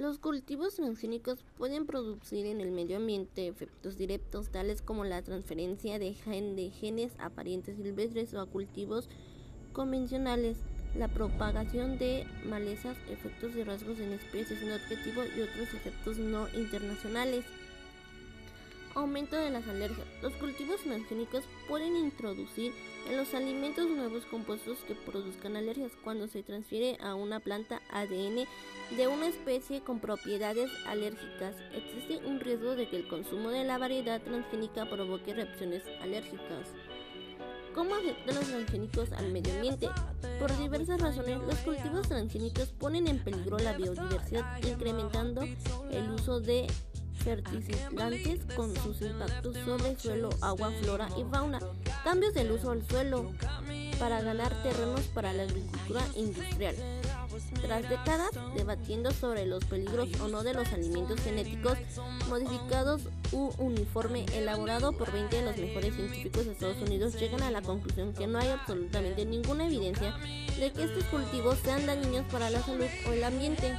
Los cultivos transgénicos pueden producir en el medio ambiente efectos directos tales como la transferencia de, genes a parientes silvestres o a cultivos convencionales, la propagación de malezas, efectos de rasgos en especies no objetivo y otros efectos no internacionales. Aumento de las alergias. Los cultivos transgénicos pueden introducir en los alimentos nuevos compuestos que produzcan alergias cuando se transfiere a una planta ADN de una especie con propiedades alérgicas. Existe un riesgo de que el consumo de la variedad transgénica provoque reacciones alérgicas. ¿Cómo afectan los transgénicos al medio ambiente? Por diversas razones, los cultivos transgénicos ponen en peligro la biodiversidad, incrementando el uso de fertilizantes con sus impactos sobre suelo, agua, flora y fauna, cambios del uso del suelo para ganar terrenos para la agricultura industrial. Tras décadas debatiendo sobre los peligros o no de los alimentos genéticos modificados u uniforme elaborado por 20 de los mejores científicos de Estados Unidos, llegan a la conclusión que no hay absolutamente ninguna evidencia de que estos cultivos sean dañinos para la salud o el ambiente.